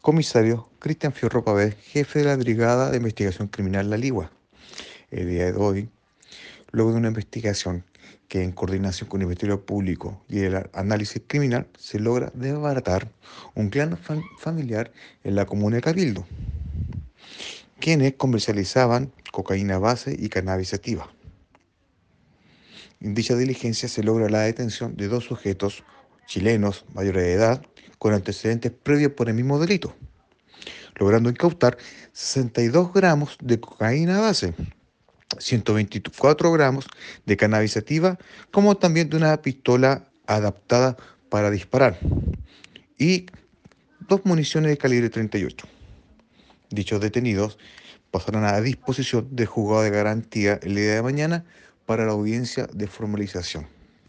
Comisario Cristian Fierro Pavés, jefe de la Brigada de Investigación Criminal La Ligua. El día de hoy, luego de una investigación que en coordinación con el Ministerio Público y el análisis criminal se logra desbaratar un clan familiar en la comuna de Cabildo, quienes comercializaban cocaína base y cannabis sativa. En dicha diligencia se logra la detención de dos sujetos chilenos mayores de edad con antecedentes previos por el mismo delito, logrando incautar 62 gramos de cocaína base, 124 gramos de cannabis sativa, como también de una pistola adaptada para disparar y dos municiones de calibre 38. Dichos detenidos pasarán a disposición del juzgado de garantía el día de mañana para la audiencia de formalización.